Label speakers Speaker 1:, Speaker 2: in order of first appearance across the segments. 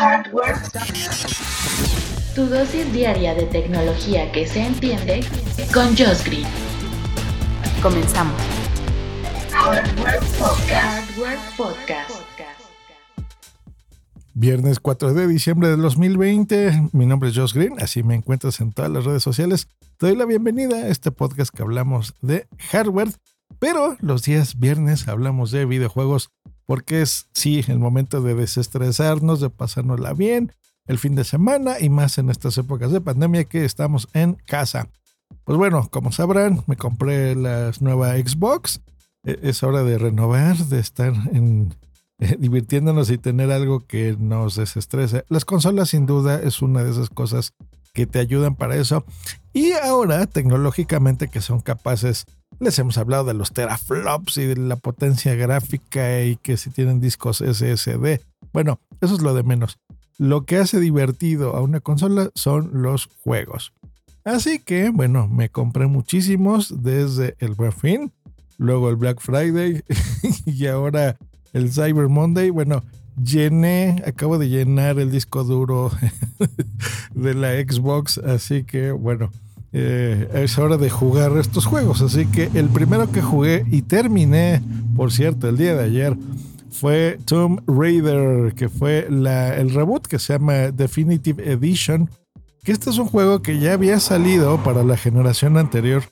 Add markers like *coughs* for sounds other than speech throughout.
Speaker 1: Hardware. Tu dosis diaria de tecnología que se entiende con Josh Green.
Speaker 2: Comenzamos.
Speaker 1: Hardware Podcast. Hardware Podcast.
Speaker 3: Viernes 4 de diciembre de 2020. Mi nombre es Josh Green, así me encuentras en todas las redes sociales. Te doy la bienvenida a este podcast que hablamos de hardware, pero los días viernes hablamos de videojuegos porque es, sí, el momento de desestresarnos, de pasárnosla bien, el fin de semana y más en estas épocas de pandemia que estamos en casa. Pues bueno, como sabrán, me compré la nueva Xbox. E, Es hora de renovar, de estar en, *laughs* eh, divirtiéndonos y tener algo que nos desestrese. Las consolas sin duda es una de esas cosas que te ayudan para eso. Y ahora tecnológicamente que son capaces, les hemos hablado de los teraflops y de la potencia gráfica y que si tienen discos SSD. Bueno, eso es lo de menos. Lo que hace divertido a una consola son los juegos. Así que, bueno, me compré muchísimos desde el Buen Fin, luego el Black Friday *laughs* y ahora el Cyber Monday. Bueno, llené, acabo de llenar el disco duro *laughs* de la Xbox, así que bueno, eh, es hora de jugar estos juegos. Así que el primero que jugué y terminé, por cierto, el día de ayer, fue Tomb Raider, que fue el reboot que se llama Definitive Edition. Que este es un juego que ya había salido para la generación anterior,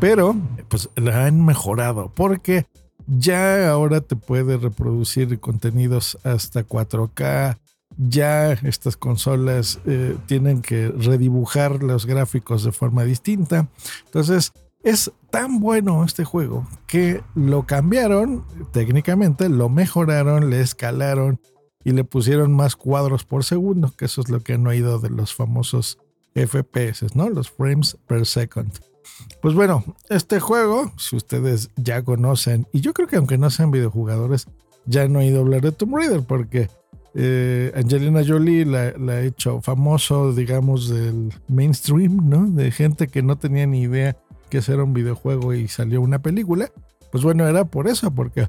Speaker 3: pero pues la han mejorado porque ya ahora te puede reproducir contenidos hasta 4K. Ya estas consolas eh, tienen que redibujar los gráficos de forma distinta. Entonces, es tan bueno este juego que lo cambiaron técnicamente, lo mejoraron, le escalaron y le pusieron más cuadros por segundo, que eso es lo que no ha ido de los famosos FPS, ¿no? Los frames per second. Pues bueno, este juego, si ustedes ya conocen, y yo creo que aunque no sean videojugadores, ya han oído hablar de Tomb Raider, porque eh, Angelina Jolie la, ha hecho famoso, digamos, del mainstream, ¿no? De gente que no tenía ni idea que era un videojuego y salió una película. Pues bueno, era por eso, porque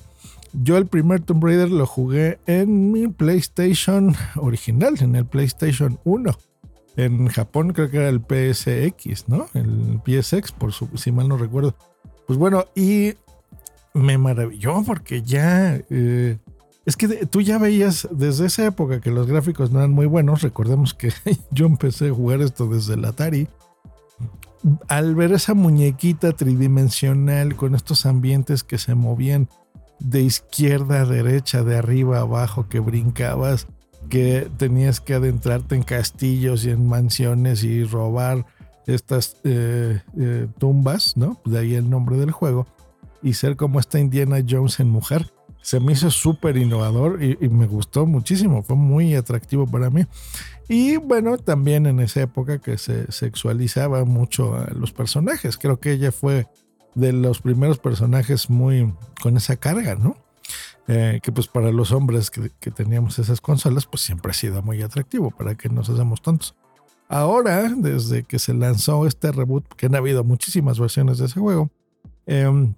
Speaker 3: yo el primer Tomb Raider lo jugué en mi PlayStation original, en el PlayStation 1 en Japón creo que era el PSX, ¿no? El PSX, por su, si mal no recuerdo. Pues bueno, y me maravilló porque ya... Eh, es que tú ya veías desde esa época que los gráficos no eran muy buenos. Recordemos que *laughs* yo empecé a jugar esto desde el Atari. Al ver esa muñequita tridimensional con estos ambientes que se movían de izquierda a derecha, de arriba a abajo, que brincabas, que tenías que adentrarte en castillos y en mansiones y robar estas eh, eh, tumbas, ¿no? De ahí el nombre del juego. Y ser como esta Indiana Jones en mujer. Se me hizo súper innovador y, me gustó muchísimo. Fue muy atractivo para mí. Y bueno, también en esa época que se sexualizaba mucho a los personajes. Creo que ella fue de los primeros personajes muy con esa carga, ¿no? Eh, que pues para los hombres que, que, teníamos esas consolas, pues siempre ha sido muy atractivo, para que nos hacemos tontos. Ahora, desde que se lanzó este reboot, que han habido muchísimas versiones de ese juego, eh,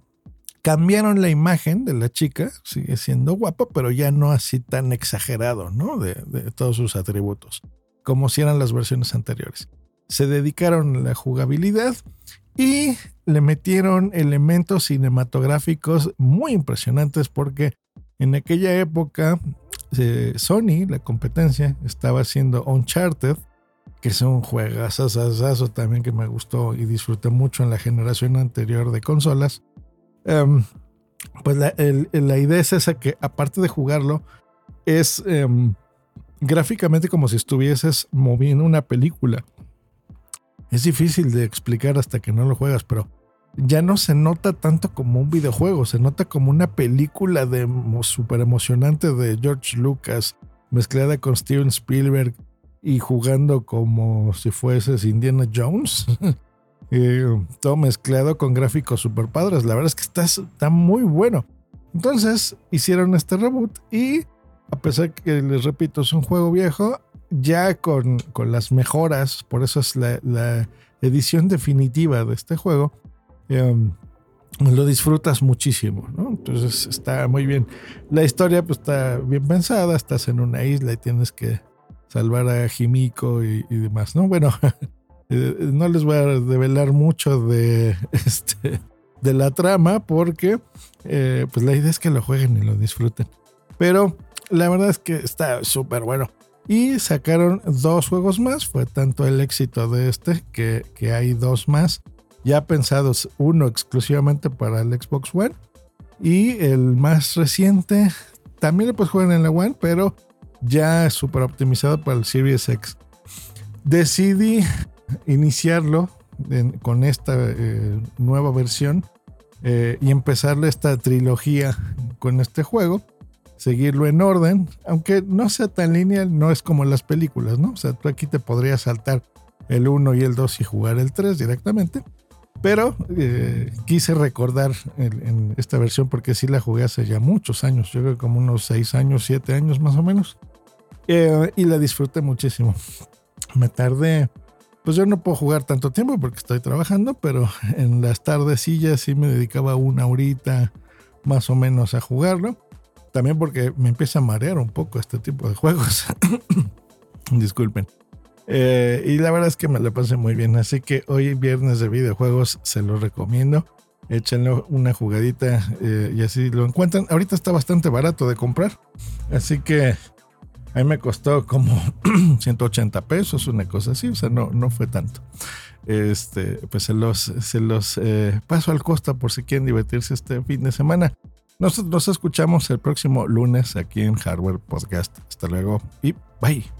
Speaker 3: cambiaron la imagen de la chica, sigue siendo guapa, pero ya no así tan exagerado, ¿no? De, todos sus atributos, como si eran las versiones anteriores. Se dedicaron a la jugabilidad y le metieron elementos cinematográficos muy impresionantes porque en aquella época, eh, Sony, la competencia, estaba haciendo Uncharted, que es un juegazazazazo también que me gustó y disfruté mucho en la generación anterior de consolas. Um, pues la, idea es esa que aparte de jugarlo, es um, gráficamente como si estuvieses moviendo una película. Es difícil de explicar hasta que no lo juegas, pero ya no se nota tanto como un videojuego, se nota como una película de súper emocionante de George Lucas, mezclada con Steven Spielberg y jugando como si fueses Indiana Jones. *laughs* Eh, todo mezclado con gráficos super padres. La verdad es que está, está muy bueno. Entonces hicieron este reboot y a pesar que les repito es un juego viejo, ya con, con las mejoras, por eso es la, edición definitiva de este juego, em, lo disfrutas muchísimo, Entonces está muy bien. La historia pues está bien pensada, estás en una isla y tienes que salvar a Jimiko y, demás, ¿no? Bueno, *laughs* eh, no les voy a develar mucho de, *laughs* este, de la trama porque eh, pues la idea es que lo jueguen y lo disfruten. Pero la verdad es que está súper bueno. Y sacaron dos juegos más, fue tanto el éxito de este que, que hay dos más ya pensados, uno exclusivamente para el Xbox One y el más reciente también lo puedes jugar en la One, pero ya súper optimizado para el Series X. Decidí iniciarlo con esta eh, nueva versión eh, y empezarle esta trilogía con este juego, seguirlo en orden, aunque no sea tan lineal, no es como las películas, ¿no? O sea, tú aquí te podrías saltar el 1 y el 2 y jugar el 3 directamente. Pero eh, quise recordar en, esta versión porque sí la jugué hace ya muchos años, yo creo como unos 6 años, 7 años más o menos. Eh, y la disfruté muchísimo. Me tardé, pues yo no puedo jugar tanto tiempo porque estoy trabajando, pero en las tardecillas sí me dedicaba una horita más o menos a jugarlo. También porque me empieza a marear un poco este tipo de juegos. *coughs* Disculpen. Eh, y la verdad es que me la pasé muy bien. Así que hoy, viernes de videojuegos, se los recomiendo. Échenle una jugadita eh, y así lo encuentran. Ahorita está bastante barato de comprar. Así que a mí me costó como *clears throat* 180 pesos, una cosa así. O sea, no, no fue tanto. Este, pues se los, se los eh, paso al costa por si quieren divertirse este fin de semana. Nosotros nos escuchamos el próximo lunes aquí en Hardware Podcast. Hasta luego y bye.